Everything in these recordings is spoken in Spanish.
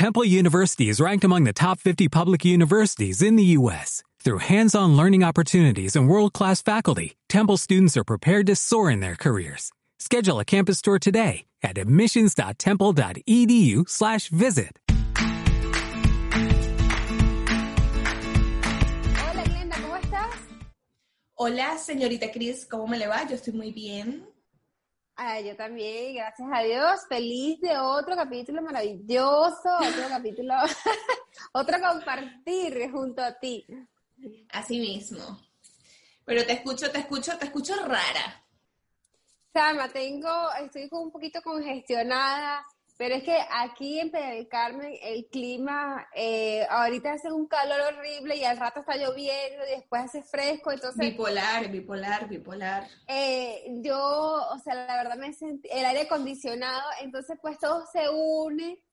Temple University is ranked among the top 50 public universities in the U.S. Through hands-on learning opportunities and world-class faculty, Temple students are prepared to soar in their careers. Schedule a campus tour today at admissions.temple.edu/visit. Hola Glenda, ¿cómo estás? Hola, señorita Cris, ¿cómo me le va? Yo estoy muy bien. Ah, yo también, gracias a Dios. Feliz de otro capítulo maravilloso, otro capítulo, otro compartir junto a ti. Así mismo. Pero te escucho, te escucho, te escucho rara. Sama, tengo, estoy un poquito congestionada, pero es que aquí en del Carmen el clima, eh, ahorita hace un calor horrible y al rato está lloviendo y después hace fresco, entonces... Bipolar, bipolar, bipolar. Eh, yo, o sea, la verdad me sentí, el aire acondicionado, entonces pues todo se une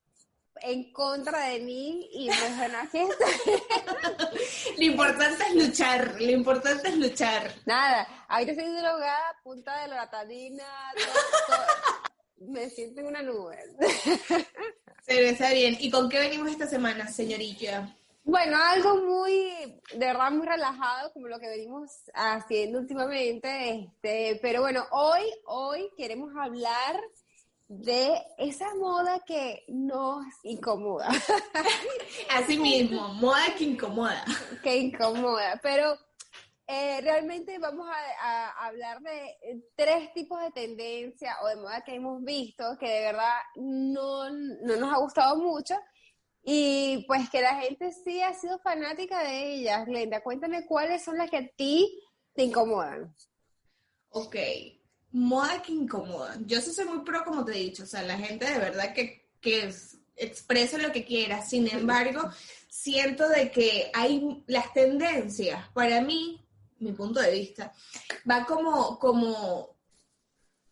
en contra de mí y pues bueno, aquí. Lo importante es luchar, lo importante es luchar. Nada, ahorita estoy drogada, punta de loratadina, todo, todo. Me siento en una nube. Pero está bien. ¿Y con qué venimos esta semana, señorita? Bueno, algo muy, de verdad, muy relajado, como lo que venimos haciendo últimamente, este, pero bueno, hoy, hoy queremos hablar de esa moda que nos incomoda. Así mismo, moda que incomoda. que incomoda, pero eh, realmente vamos a, a, hablar de tres tipos de tendencia o de moda que hemos visto que de verdad no, no nos ha gustado mucho y pues que la gente sí ha sido fanática de ellas. Glenda, cuéntame cuáles son las que a ti te incomodan. Ok, moda que incomoda. Yo sí soy muy pro, como te he dicho, o sea, la gente de verdad que, que expresa lo que quiera. Sin embargo, siento de que hay las tendencias, para mí, mi punto de vista, va como, como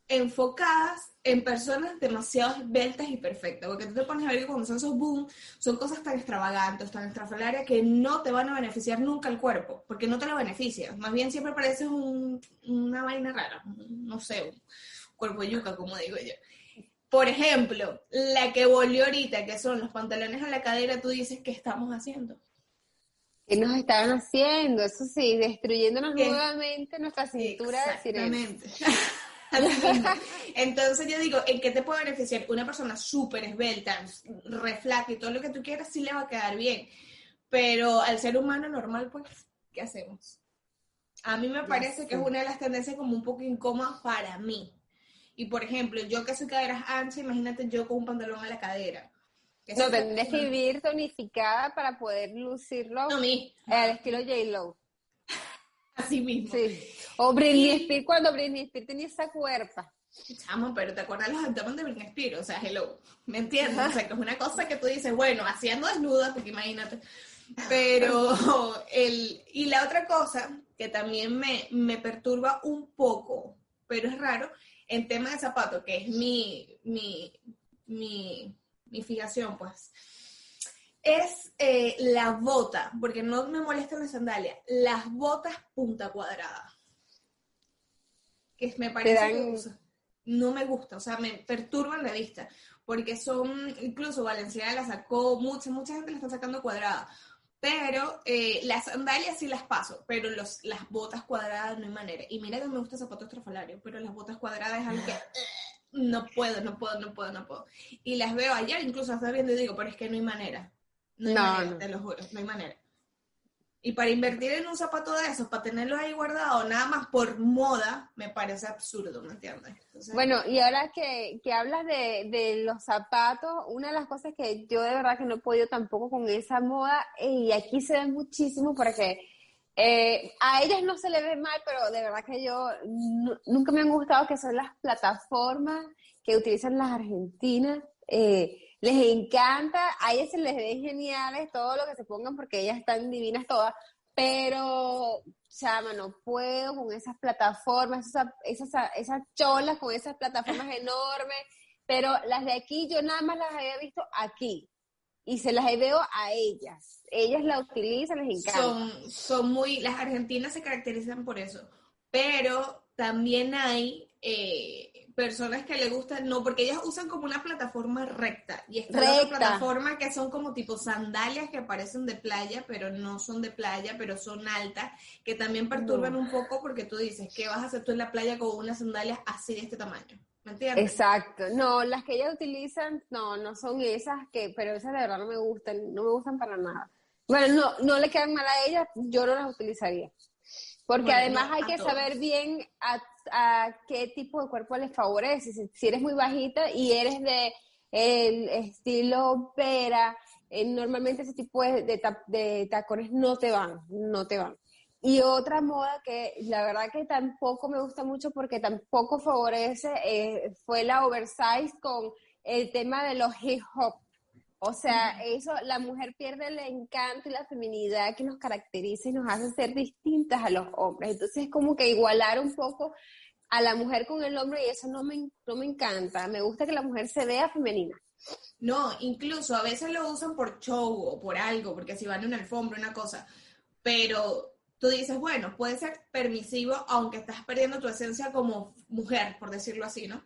enfocadas en personas demasiado esbeltas y perfectas, porque tú te pones a ver que cuando son esos boom, son cosas tan extravagantes, tan estrafalarias, que no te van a beneficiar nunca el cuerpo, porque no te lo beneficia, más bien siempre pareces un, una vaina rara, no sé, un cuerpo yuca, como digo yo. Por ejemplo, la que volvió ahorita, que son los pantalones a la cadera, tú dices, ¿qué estamos haciendo? ¿Qué nos estaban haciendo? Eso sí, destruyéndonos ¿Qué? nuevamente nuestra cintura Exactamente. Entonces yo digo, ¿en qué te puede beneficiar? Una persona súper esbelta, reflaca y todo lo que tú quieras, sí le va a quedar bien. Pero al ser humano normal, pues, ¿qué hacemos? A mí me parece que es una de las tendencias como un poco incómodas para mí. Y por ejemplo, yo que soy caderas anchas, imagínate yo con un pantalón a la cadera. No, tendrías que vivir tonificada para poder lucirlo no, mi. al estilo J-Lo. Así mismo. Sí. O Britney Spears, cuando Britney Spears tenía esa cuerpa. Chamo, pero ¿te acuerdas los abdomen de Britney Spears? O sea, hello, ¿me entiendes? O sea, que es una cosa que tú dices, bueno, haciendo desnuda, porque imagínate. Pero, el, y la otra cosa que también me, me perturba un poco, pero es raro, en tema de zapatos, que es mi, mi, mi, mi fijación, pues, es eh, la bota, porque no me molestan las sandalias, las botas punta cuadrada. Que me parece dan... que no me gusta, o sea, me perturban la vista, porque son, incluso Valenciaga la sacó, mucha, mucha gente la está sacando cuadrada, pero eh, las sandalias sí las paso, pero los, las botas cuadradas no hay manera. Y mira que me gusta zapatos estrafalarios, pero las botas cuadradas es algo que no puedo, no puedo, no puedo, no puedo. Y las veo ayer, incluso hasta viendo y digo, pero es que no hay manera. No hay No, manera, no. te lo juro, no hay manera. Y para invertir en un zapato de esos, para tenerlos ahí guardados, nada más por moda, me parece absurdo, ¿me entiendes? Entonces, Bueno, y ahora que, que hablas de, de los zapatos, una de las cosas que yo de verdad que no he podido tampoco con esa moda, y aquí se ve muchísimo porque eh, a ellas no se le ve mal, pero de verdad que yo nu- nunca me han gustado que son las plataformas que utilizan las argentinas. eh, les encanta, a ellas se les ve geniales todo lo que se pongan porque ellas están divinas todas, pero chama, no puedo con esas plataformas, esas, esas, esas cholas con esas plataformas enormes, pero las de aquí yo nada más las había visto aquí y se las veo a ellas. Ellas la utilizan, les encanta. son, son muy, las argentinas se caracterizan por eso, pero también hay, eh, personas que le gustan, no, porque ellas usan como una plataforma recta y esta otra plataforma que son como tipo sandalias que parecen de playa, pero no son de playa, pero son altas, que también perturban un poco porque tú dices, ¿qué vas a hacer tú en la playa con unas sandalias así de este tamaño? ¿Me entiendes? Exacto. No, las que ellas utilizan, no, no son esas que, pero esas de verdad no me gustan, no me gustan para nada. Bueno, no, no le quedan mal a ellas, yo no las utilizaría. Porque además hay que saber bien a, qué tipo de cuerpo les favorece. Si, eres muy bajita y eres de el estilo pera, eh, normalmente ese tipo de, de, tacones no te van, no te van. Y otra moda que la verdad que tampoco me gusta mucho porque tampoco favorece eh, fue la oversize con el tema de los hip hop. O sea, eso, la mujer pierde el encanto y la feminidad que nos caracteriza y nos hace ser distintas a los hombres. Entonces es como que igualar un poco a la mujer con el hombre y eso no me, no me encanta. Me gusta que la mujer se vea femenina. No, incluso a veces lo usan por show o por algo, porque si van en una alfombra, una cosa. Pero tú dices, bueno, puede ser permisivo, aunque estás perdiendo tu esencia como mujer, por decirlo así, ¿no?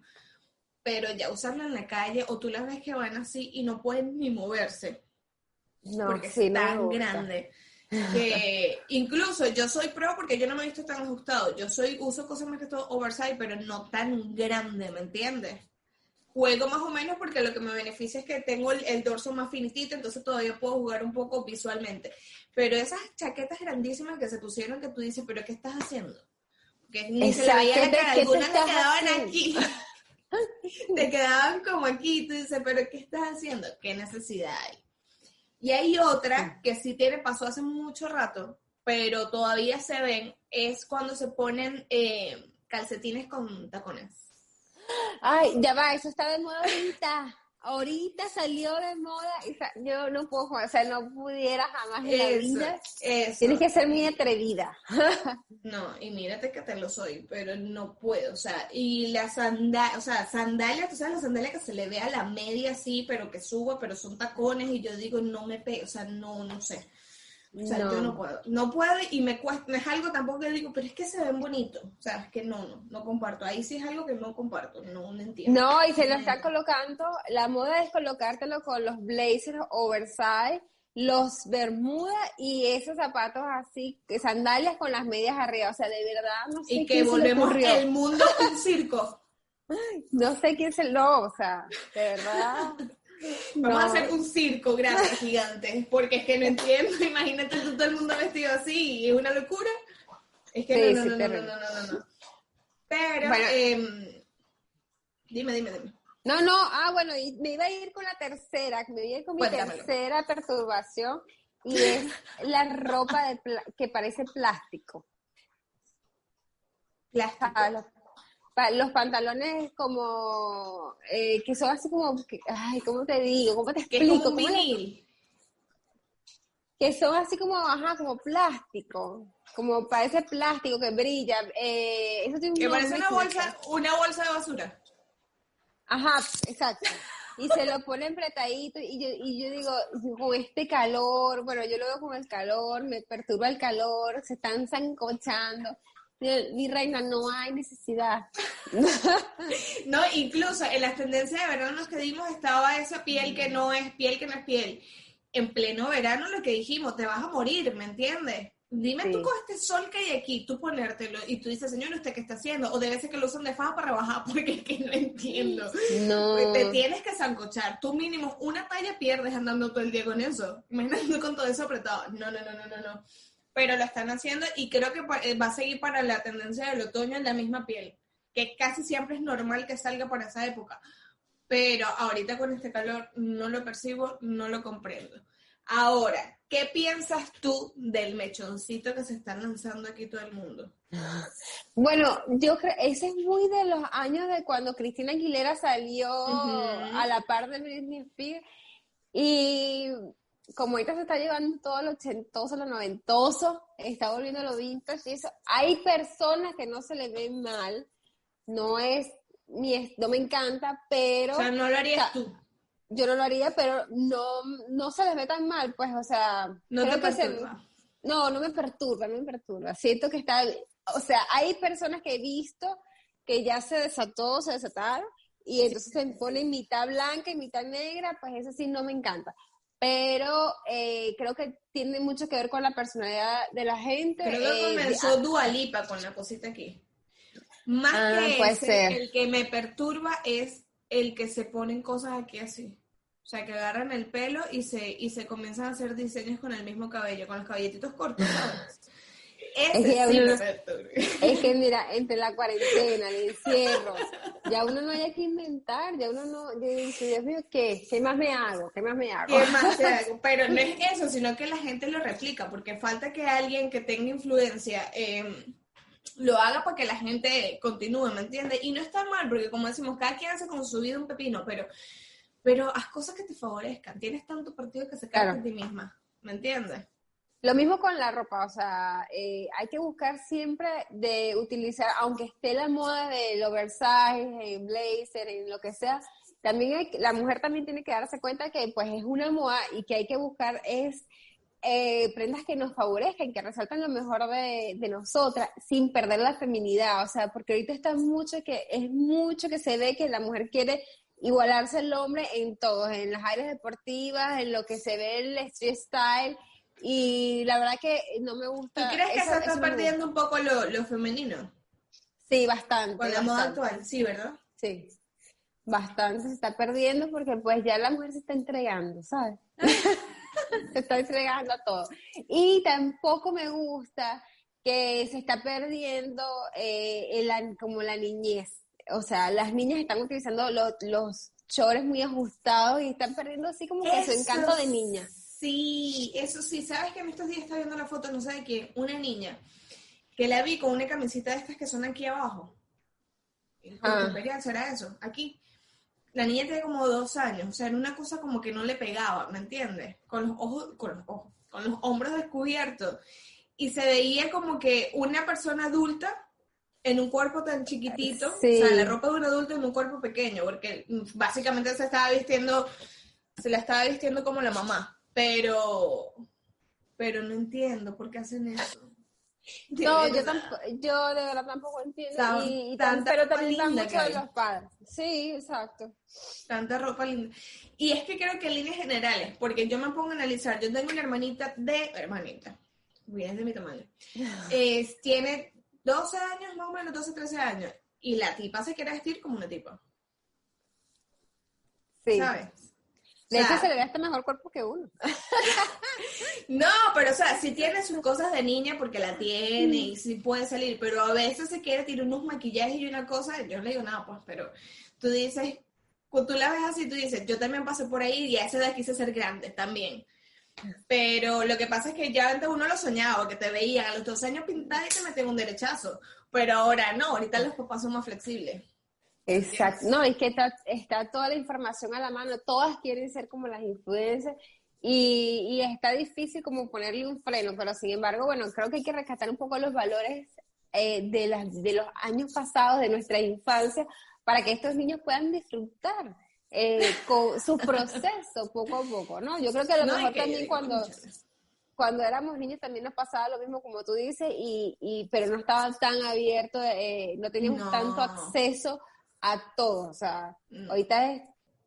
pero ya usarla en la calle o tú las ves que van así y no pueden ni moverse. No, porque es tan grande. Que incluso yo soy pro porque yo no me he visto tan ajustado. Yo soy, uso cosas más que todo oversize, pero no tan grande, ¿me entiendes? Juego más o menos porque lo que me beneficia es que tengo el, dorso más finitito, entonces todavía puedo jugar un poco visualmente. Pero esas chaquetas grandísimas que se pusieron que tú dices, pero ¿qué estás haciendo? Que ni se le veía la cara, algunas le quedaban aquí. te quedaban como aquí, tú dices, pero ¿qué estás haciendo? ¿Qué necesidad hay? Y hay otra que sí tiene, pasó hace mucho rato, pero todavía se ven, es cuando se ponen eh, calcetines con tacones. Ay, ya va, eso está de moda ahorita ahorita salió de moda y yo no puedo o sea, no pudiera jamás en la vida. Tienes que ser muy atrevida. no, y mírate que te lo soy, pero no puedo, o sea, y la sandalia, o sea, sandalia, tú sabes, la sandalia que se le ve a la media así, pero que suba, pero son tacones y yo digo, no me pego, o sea, no, no sé. O sea, yo no puedo. No puedo y me cuesta, no es algo tampoco que digo, pero es que se ven bonitos. O sea, es que no, no, no comparto. Ahí sí es algo que no comparto, no, no entiendo. No, y se lo están colocando, la moda es colocártelo con los blazers oversize, los bermudas y esos zapatos así, sandalias con las medias arriba. O sea, de verdad, no sé. Y que volvemos el mundo un circo. No sé quién se lo, o sea, de verdad. Vamos a hacer un circo grande, gigante, porque es que no entiendo, imagínate todo el mundo vestido así, es una locura. Es que no, no, no, no, no, no, Pero, em, dime, dime, dime. No, no, ah, bueno, me iba a ir con la tercera, me iba a ir con mi tercera perturbación, y es la ropa de que parece plástico. Plástico. Los pantalones como eh, que son así como ay cómo te digo cómo te explico que son así como ajá como plástico como parece plástico que brilla eh, eso que parece una bolsa una bolsa de basura. Ajá exacto. Y se lo ponen apretadito y yo, y yo digo, con este calor, bueno, yo lo veo con el calor, me perturba el calor, se están zancochando mi reina, no hay necesidad. no, incluso en las tendencias de verano que dimos estaba esa piel que no es piel, que no es piel. En pleno verano lo que dijimos, te vas a morir, ¿me entiendes? Dime tú con este sol que hay aquí, tú ponértelo y tú dices, señor, ¿usted qué está haciendo? O debe ser que lo usan de faja para rebajar porque es que no entiendo. No. Te tienes que zancochar. Tú mínimo una talla pierdes andando todo el día con eso. Imagínate con todo eso apretado. No, no, no, no, no, no pero lo están haciendo y creo que eh, va a seguir para la tendencia del otoño en la misma piel, que casi siempre es normal que salga por esa época, pero ahorita con este calor no lo percibo, no lo comprendo. Ahora, ¿qué piensas tú del mechoncito que se está lanzando aquí todo el mundo? Bueno, yo creo, ese es muy de los años de cuando Cristina Aguilera salió a la par de Britney Spears y como ahorita se está llevando todo lo ochentoso, lo noventoso, está volviendo lo vintage y eso, hay personas que no se le ven mal, no es, ni no me encanta, pero... O sea, no lo harías tú. Yo no lo haría, pero no, no se les ve tan mal, pues, o sea... No te perturba. no, no me perturba, no me perturba. Siento que está, o sea, hay personas que he visto que ya se desató, se desataron, y entonces se pone mitad blanca y mitad negra, pues eso sí no me encanta. Pero eh, creo que tiene mucho que ver con la personalidad de la gente. Creo que eh, comenzó Dualipa con la cosita aquí. Más Ah, que puede ese, ser. el que me perturba es el que se ponen cosas aquí así. O sea, que agarran el pelo y se, y se comienzan a hacer diseños con el mismo cabello, con los cabelletitos cortos, ¿sabes? Es que uno. Es que mira, entre la cuarentena, el encierro, ya uno no hay que inventar, ya uno no, yo digo, Dios mío, ¿qué? ¿Qué más me hago? ¿Qué más me hago? ¿Qué más te hago? Pero no es eso, sino que la gente lo replica, porque falta que alguien que tenga influencia eh, lo haga para que la gente continúe, ¿me entiendes? Y no está mal, porque como decimos, cada quien hace con su vida un pepino, pero, pero haz cosas que te favorezcan. Tienes tanto partido que se Claro. de ti misma, ¿me entiendes? Lo mismo con la ropa, o sea, eh, hay que buscar siempre de utilizar, aunque esté la moda del oversize, en blazer, en lo que sea, también hay, la mujer también tiene que darse cuenta que pues es una moda y que hay que buscar es eh, prendas que nos favorezcan, que resaltan lo mejor de, de nosotras, sin perder la feminidad, o sea, porque ahorita está mucho que, es mucho que se ve que la mujer quiere igualarse al hombre en todo, en las áreas deportivas, en lo que se ve el street style, y la verdad que no me ¿Tú gusta. crees que eso- se está perdiendo un poco lo, lo femenino. Sí, bastante. con la moda actual? Sí, ¿verdad? Sí, bastante se está perdiendo porque pues ya la mujer se está entregando, ¿sabes? se está entregando a todo. Y tampoco me gusta que se está perdiendo eh, el- como la niñez. O sea, las niñas están utilizando lo- los chores muy ajustados y están perdiendo así como que su encanto de niña. Sí, eso sí. ¿Sabes que en estos días estaba viendo la foto, no sé de quién? Una niña que la vi con una camisita de estas que son aquí abajo. Ah. imperial será eso, aquí. La niña tiene como dos años, o sea, era una cosa como que no le pegaba, ¿me entiendes? Con los ojos, con los ojos, con los hombros descubiertos. Y se veía como que una persona adulta en un cuerpo tan chiquitito, Sí. o sea, la ropa de un adulto en un cuerpo pequeño, porque básicamente se estaba vistiendo, se la estaba vistiendo como la mamá, pero, pero no entiendo por qué hacen eso. No, yo, tampoco, yo de verdad tampoco entiendo. Tan- y, y tan- pero también linda mucho de los padres. Sí, exacto. Tanta ropa linda. Y es que creo que en líneas generales, porque yo me pongo a analizar, yo tengo una hermanita de, hermanita, bien de mi tamaño, es, tiene 12 años, más o menos 12, 13 años, y la tipa se quiere vestir como una tipa, Sí. ¿sabes? De hecho, se le ve hasta mejor cuerpo que uno. No, pero o sea, si tiene sus cosas de niña porque la tiene y sí puede salir, pero a veces se quiere tirar unos maquillajes y una cosa, yo no le digo nada, pues, pero tú dices, cuando tú la ves así, tú dices, yo también pasé por ahí y a esa edad quise ser grande también. Pero lo que pasa es que ya antes uno lo soñaba, que te veían a los dos años pintada y te metían un derechazo. Pero ahora no, ahorita los papás son más flexibles. Exacto. No, es que está, está toda la información a la mano. Todas quieren ser como las influencers. Y, y está difícil como ponerle un freno, pero sin embargo, bueno, creo que hay que rescatar un poco los valores eh, de, las, de los años pasados, de nuestra infancia, para que estos niños puedan disfrutar eh, con su proceso poco a poco, ¿no? Yo creo que a lo No, mejor también cuando, cuando éramos niños también nos pasaba lo mismo como tú dices, y, y pero no estaba tan abierto, eh, no teníamos No. tanto acceso a todo, o sea, No. ahorita es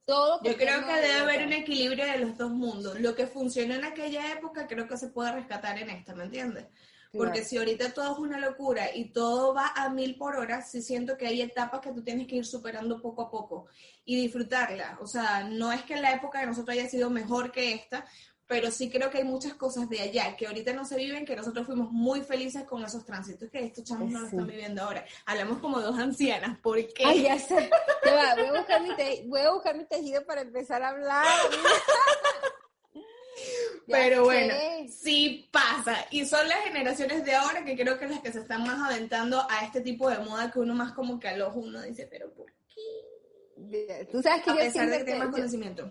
todo. Yo creo que de- debe haber un equilibrio de los dos mundos. Lo que funcionó en aquella época creo que se puede rescatar en esta, ¿me entiendes? Porque Claro. si ahorita todo es una locura y todo va a mil por hora, sí siento que hay etapas que tú tienes que ir superando poco a poco y disfrutarla. O sea, no es que la época de nosotros haya sido mejor que esta, pero sí creo que hay muchas cosas de allá que ahorita no se viven, que nosotros fuimos muy felices con esos tránsitos que estos chamos no lo Sí. están viviendo ahora. Hablamos como dos ancianas, ¿por qué? Ay, ya sé. Ya va, voy, a buscar mi te- voy a buscar mi tejido para empezar a hablar. Pero bueno, sí pasa. Y son las generaciones de ahora que creo que las que se están más aventando a este tipo de moda que uno más como que al ojo uno dice, pero ¿por qué? Tú sabes que A yo pesar de que tiene más conocimiento.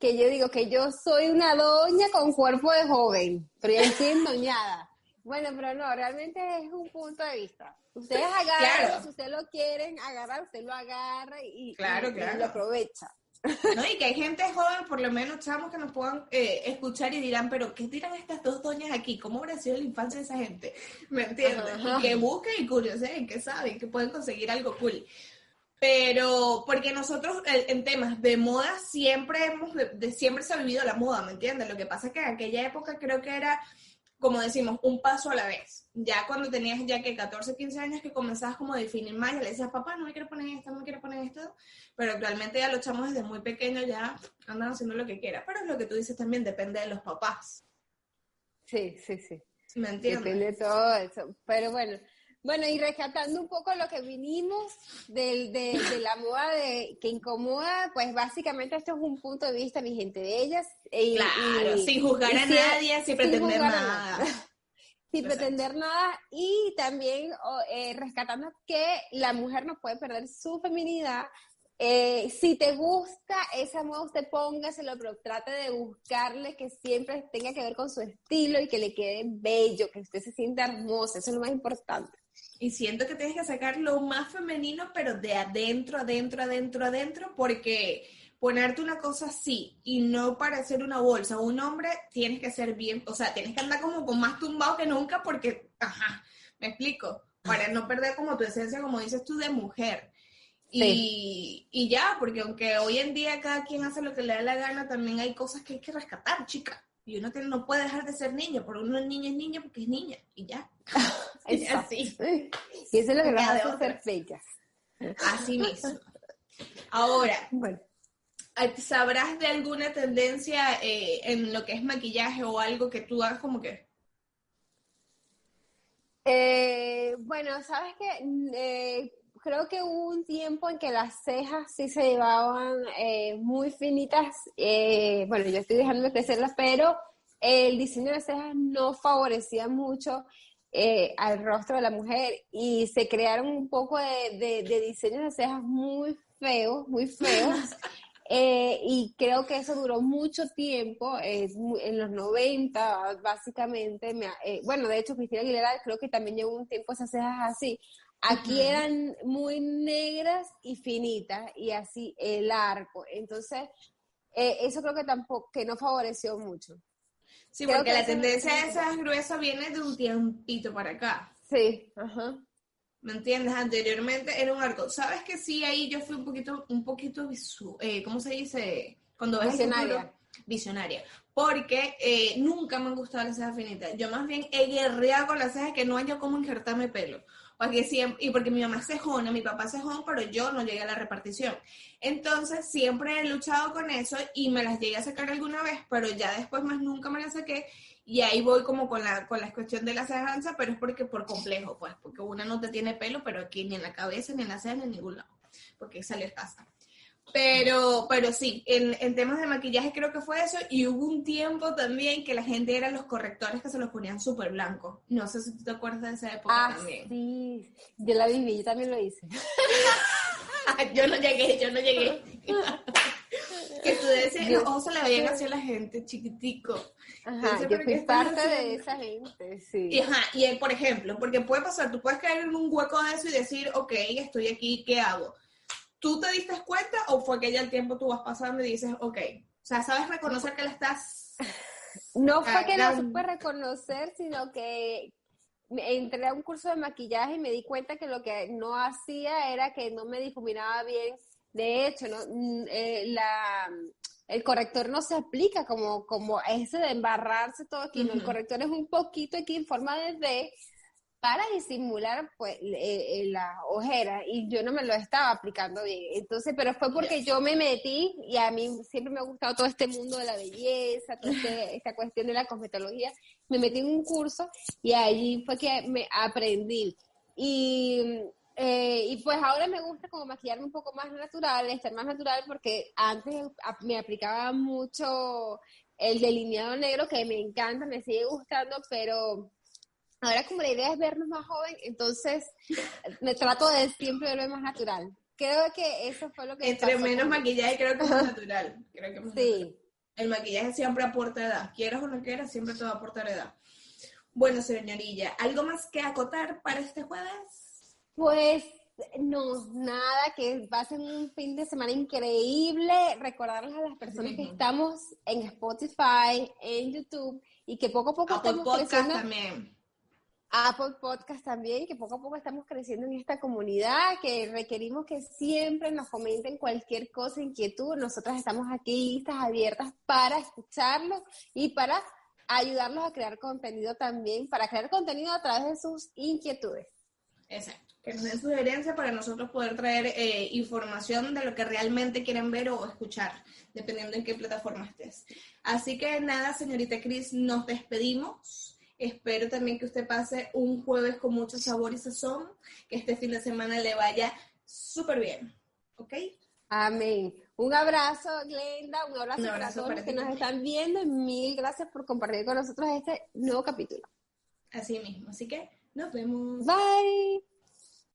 Que yo digo que yo soy una doña con cuerpo de joven, pero yo estoy endoñada. Bueno, pero no, realmente es un punto de vista. Ustedes agarran, Claro. si ustedes lo quieren agarrar, usted lo agarra y, y- Claro, y lo aprovecha. ¿no? Y que hay gente joven, por lo menos chamos que nos puedan eh, escuchar y dirán, pero ¿qué tiran estas dos doñas aquí? ¿Cómo habrá sido la infancia de esa gente? ¿Me entiendes? Y que busquen y curiosen, que saben, que pueden conseguir algo cool. Pero, porque nosotros en temas de moda siempre hemos, de, siempre se ha vivido la moda, ¿me entiendes? Lo que pasa es que en aquella época creo que era como decimos, un paso a la vez. Ya cuando tenías ya que 14, 15 años que comenzabas como a definir más, ya le decías, papá, no me quiero poner esto, no me quiero poner esto, pero actualmente ya lo echamos desde muy pequeño, ya andan haciendo lo que quieran. Pero es lo que tú dices también, depende de los papás. Sí, sí, sí. ¿Me entiendes? Depende de todo eso. Pero bueno, bueno, y rescatando un poco lo que vinimos de, de, la moda de, que incomoda, pues básicamente esto es un punto de vista, mi gente, de ellas. Y, claro, sin juzgar a nadie, sin pretender nada. sin pretender nada y también eh, rescatando que la mujer no puede perder su feminidad. Eh, si te gusta esa moda, usted póngaselo, pero trate de buscarle que siempre tenga que ver con su estilo y que le quede bello, que usted se sienta hermosa, eso es lo más importante. Y siento que tienes que sacar lo más femenino, pero de adentro, adentro, adentro, adentro, porque ponerte una cosa así y no parecer una bolsa, un hombre tienes que ser bien, o sea, tienes que andar como con más tumbado que nunca porque, ajá, me explico, para no perder como tu esencia, como dices tú, de mujer. Y, y, ya, porque aunque hoy en día cada quien hace lo que le da la gana, también hay cosas que hay que rescatar, chica. Y uno no puede dejar de ser niño, por uno es niña es niña porque es niña, y ya. así. Y eso es lo que va a hacer fechas. Así mismo. Ahora, bueno. ¿sabrás de alguna tendencia eh, en lo que es maquillaje o algo que tú hagas como que? Eh, bueno, sabes que eh, creo que hubo un tiempo en que las cejas sí se llevaban muy finitas. bueno, yo estoy dejando de crecerlas, pero el diseño de cejas no favorecía mucho eh, al rostro de la mujer y se crearon un poco de, de, diseños de cejas muy feos, muy feos. Eh, y creo que eso duró mucho tiempo, en los 90 básicamente. Eh, bueno, de hecho, Cristina Aguilera creo que también llevó un tiempo esas cejas así. Aquí eran muy negras y finitas y así el arco. Entonces, eso creo que tampoco, que no favoreció mucho. Sí, porque la tendencia de esas gruesas viene de un tiempito para acá. Sí, ajá. ¿Me entiendes? Anteriormente era un arco. ¿Sabes que sí? Ahí yo fui un poquito, un poquito eh, ¿cómo se dice? Cuando ves visionaria. visionaria. Porque eh, nunca me han gustado las cejas finitas. Yo más bien he guerreado con las cejas que no haya como injertarme pelo porque siempre, y porque mi mamá es cejona, mi papá es cejón, pero yo no llegué a la repartición. Entonces siempre he luchado con eso y me las llegué a sacar alguna vez, pero ya después más nunca me las saqué y ahí voy como con la, con la cuestión de la cejanza, pero es porque por complejo, pues, porque una no te tiene pelo, pero aquí ni en la cabeza, ni en la ceja, ni en ningún lado, porque sale casa. Pero, pero sí, en, en, temas de maquillaje creo que fue eso. Y hubo un tiempo también que la gente eran los correctores que se los ponían súper blancos. No sé si tú te acuerdas de esa época ah, también. Sí, yo la viví, yo también lo hice. yo no llegué, yo no llegué. que tú decías, los ojos se le veían así a la gente, chiquitico. Ajá, yo fui parte de esa gente, sí. Y, ajá, y por ejemplo, porque puede pasar, tú puedes caer en un hueco de eso y decir, ok, estoy aquí, ¿qué hago? ¿Tú te diste cuenta o fue que ya el tiempo tú vas pasando y dices, ok, o sea, sabes reconocer que la estás... No fue que la supe reconocer, sino que entré a un curso de maquillaje y me di cuenta que lo que no hacía era que no me difuminaba bien. De hecho, ¿no? Mm, eh, la, el corrector no se aplica como, como ese de embarrarse todo aquí, ¿no? El corrector es un poquito aquí en forma de D, para disimular pues eh, la ojera y yo no me lo estaba aplicando bien. Entonces, pero fue porque yo me metí y a mí siempre me ha gustado todo este mundo de la belleza, toda este, esta cuestión de la cosmetología. Me metí en un curso y allí fue que me aprendí. Y, eh, y pues ahora me gusta como maquillarme un poco más natural, estar más natural porque antes me aplicaba mucho el delineado negro que me encanta, me sigue gustando, pero Ahora como la idea es vernos más joven, entonces me trato de siempre verme más natural. Creo que eso fue lo que... Entre menos maquillaje creo que es más natural. Creo que sí. El maquillaje siempre aporta edad. Quieras o no quieras, siempre te va a aportar edad. Bueno, señorilla, ¿algo más que acotar para este jueves? Pues No, nada, que pasen un fin de semana increíble. Recordarles a las personas que estamos en Spotify, en YouTube y que poco a poco Apple estamos Podcast creciendo. también. Apple Podcast también, que poco a poco estamos creciendo en esta comunidad, que requerimos que siempre nos comenten cualquier cosa, inquietud. Nosotras estamos aquí listas, abiertas para escucharlos y para ayudarlos a crear contenido también, para crear contenido a través de sus inquietudes. Exacto. Que nos den sugerencias para nosotros poder traer eh, información de lo que realmente quieren ver o escuchar, dependiendo en qué plataforma estés. Así que nada, señorita Cris, nos despedimos. Espero también que usted pase un jueves con mucho sabor y sazón, que este fin de semana le vaya súper bien. ¿Ok? Amén. Un abrazo, Glenda, un abrazo, Un para todos para los que nos están viendo y mil gracias por compartir con nosotros este nuevo capítulo. Así mismo. Así que nos vemos. Bye.